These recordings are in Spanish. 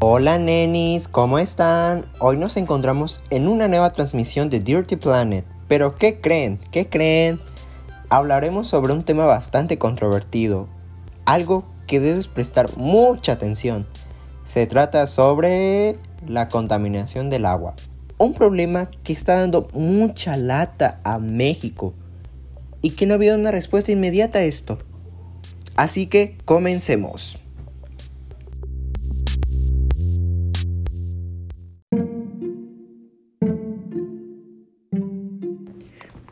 Hola nenis, ¿cómo están? Hoy nos encontramos en una nueva transmisión de Dirty Planet. Pero ¿qué creen? ¿Qué creen? Hablaremos sobre un tema bastante controvertido, algo que debes prestar mucha atención. Se trata sobre la contaminación del agua. Un problema que está dando mucha lata a México y que no ha habido una respuesta inmediata a esto. Así que comencemos.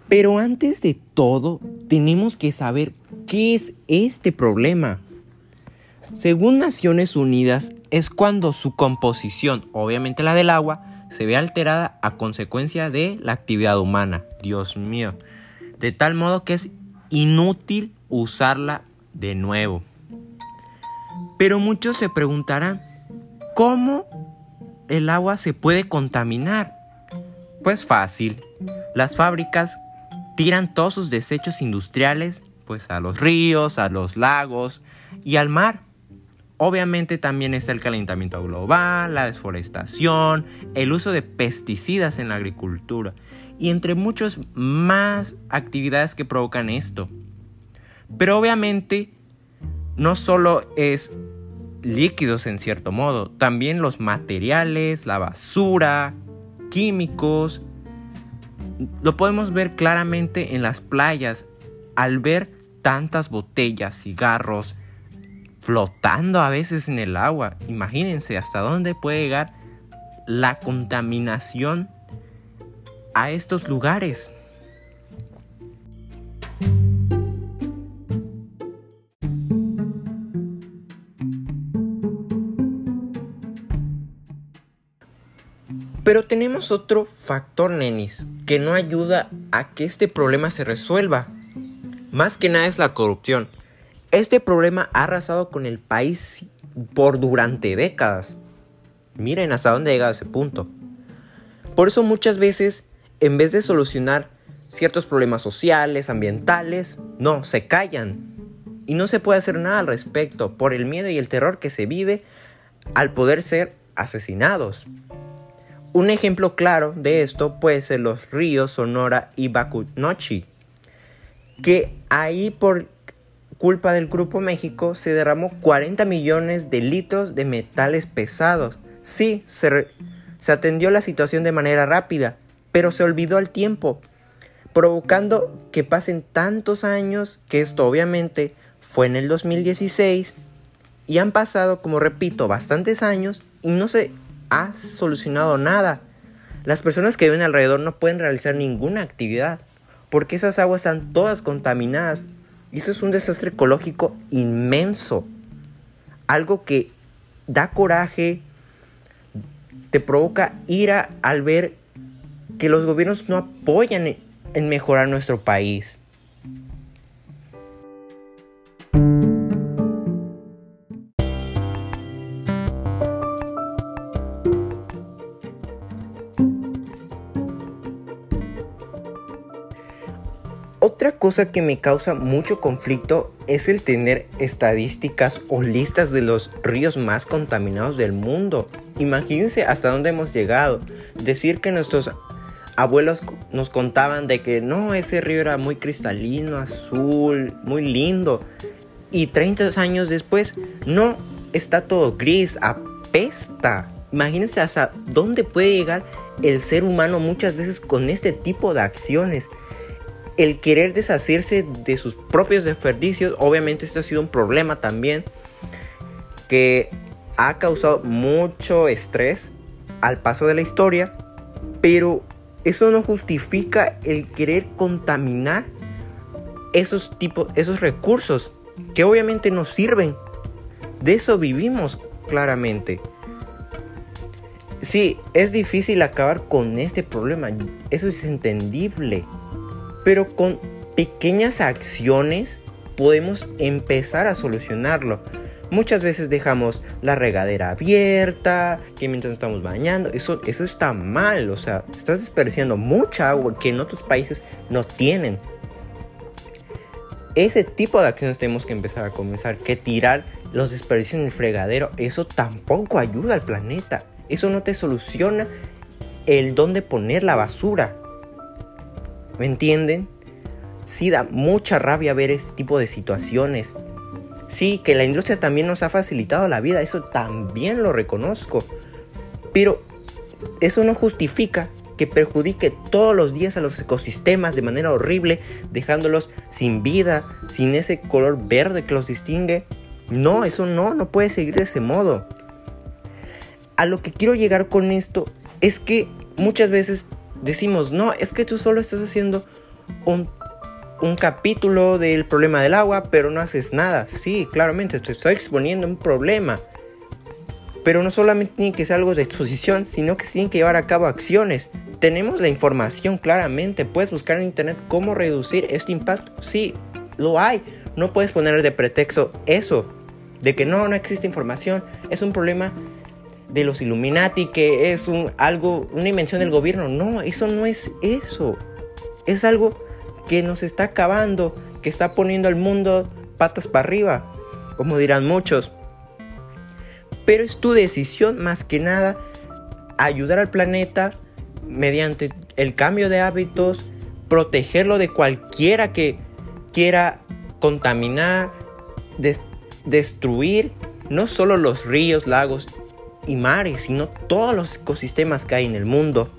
Pero antes de todo, tenemos que saber qué es este problema. Según Naciones Unidas, es cuando su composición, obviamente la del agua, se ve alterada a consecuencia de la actividad humana. Dios mío. De tal modo que es inútil usarla de nuevo. Pero muchos se preguntarán, ¿cómo el agua se puede contaminar? Pues fácil. Las fábricas tiran todos sus desechos industriales pues a los ríos, a los lagos y al mar. Obviamente también está el calentamiento global, la desforestación, el uso de pesticidas en la agricultura y entre muchas más actividades que provocan esto. Pero obviamente no solo es líquidos en cierto modo, también los materiales, la basura, químicos, lo podemos ver claramente en las playas al ver tantas botellas, cigarros flotando a veces en el agua. Imagínense hasta dónde puede llegar la contaminación a estos lugares. Pero tenemos otro factor, nenis, que no ayuda a que este problema se resuelva. Más que nada es la corrupción. Este problema ha arrasado con el país por durante décadas. Miren hasta dónde ha llegado ese punto. Por eso muchas veces, en vez de solucionar ciertos problemas sociales, ambientales, no, se callan. Y no se puede hacer nada al respecto por el miedo y el terror que se vive al poder ser asesinados. Un ejemplo claro de esto puede ser los ríos Sonora y Bacunochi, que ahí por culpa del Grupo México se derramó 40 millones de litros de metales pesados. Sí, se, se atendió la situación de manera rápida, pero se olvidó al tiempo, provocando que pasen tantos años que esto obviamente fue en el 2016 y han pasado, como repito, bastantes años y no se ha solucionado nada. Las personas que viven alrededor no pueden realizar ninguna actividad porque esas aguas están todas contaminadas. Y eso es un desastre ecológico inmenso. Algo que da coraje, te provoca ira al ver que los gobiernos no apoyan en mejorar nuestro país. Otra cosa que me causa mucho conflicto es el tener estadísticas o listas de los ríos más contaminados del mundo. Imagínense hasta dónde hemos llegado. Decir que nuestros abuelos nos contaban de que no, ese río era muy cristalino, azul, muy lindo. Y 30 años después, no, está todo gris, apesta. Imagínense hasta dónde puede llegar el ser humano muchas veces con este tipo de acciones el querer deshacerse de sus propios desperdicios, obviamente esto ha sido un problema también que ha causado mucho estrés al paso de la historia, pero eso no justifica el querer contaminar esos tipos, esos recursos que obviamente nos sirven. De eso vivimos claramente. Sí, es difícil acabar con este problema, eso es entendible. Pero con pequeñas acciones podemos empezar a solucionarlo. Muchas veces dejamos la regadera abierta, que mientras estamos bañando, eso, eso está mal, o sea, estás desperdiciando mucha agua que en otros países no tienen. Ese tipo de acciones tenemos que empezar a comenzar, que tirar los desperdicios en el fregadero, eso tampoco ayuda al planeta. Eso no te soluciona el dónde poner la basura. ¿Me entienden? Sí da mucha rabia ver este tipo de situaciones. Sí, que la industria también nos ha facilitado la vida, eso también lo reconozco. Pero eso no justifica que perjudique todos los días a los ecosistemas de manera horrible, dejándolos sin vida, sin ese color verde que los distingue. No, eso no, no puede seguir de ese modo. A lo que quiero llegar con esto es que muchas veces decimos, no, es que tú solo estás haciendo un, un capítulo del problema del agua, pero no haces nada. Sí, claramente, te estoy exponiendo un problema. Pero no solamente tiene que ser algo de exposición, sino que tienen que llevar a cabo acciones. Tenemos la información claramente. Puedes buscar en internet cómo reducir este impacto. Sí, lo hay. No puedes poner de pretexto eso. De que no, no existe información. Es un problema de los Illuminati, que es un, algo, una invención del gobierno. No, eso no es eso. Es algo que nos está acabando, que está poniendo al mundo patas para arriba, como dirán muchos. Pero es tu decisión más que nada ayudar al planeta mediante el cambio de hábitos, protegerlo de cualquiera que quiera contaminar, destruir no solo los ríos, lagos y mares, sino todos los ecosistemas que hay en el mundo.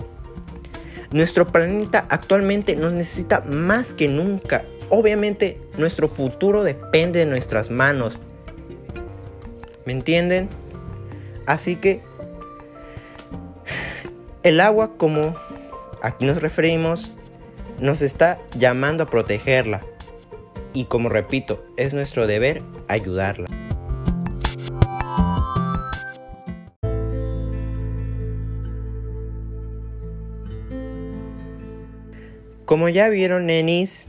Nuestro planeta actualmente nos necesita más que nunca. Obviamente nuestro futuro depende de nuestras manos. ¿Me entienden? Así que el agua, como aquí nos referimos, nos está llamando a protegerla. Y como repito, es nuestro deber ayudarla. Como ya vieron, nenis,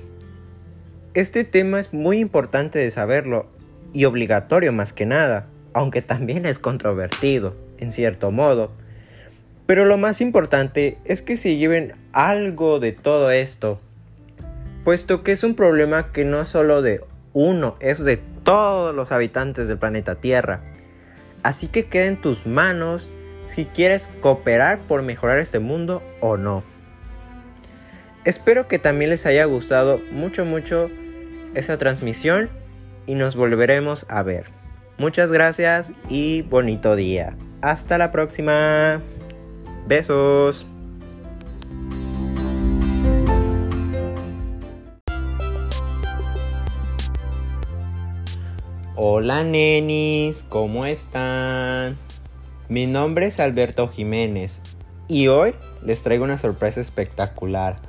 este tema es muy importante de saberlo y obligatorio más que nada aunque también es controvertido, en cierto modo. Pero lo más importante es que se lleven algo de todo esto, puesto que es un problema que no es solo de uno, es de todos los habitantes del planeta Tierra. Así que queda en tus manos si quieres cooperar por mejorar este mundo o no. Espero que también les haya gustado mucho mucho esa transmisión y nos volveremos a ver. Muchas gracias y bonito día. Hasta la próxima. Besos. Hola nenis, ¿cómo están? Mi nombre es Alberto Jiménez y hoy les traigo una sorpresa espectacular.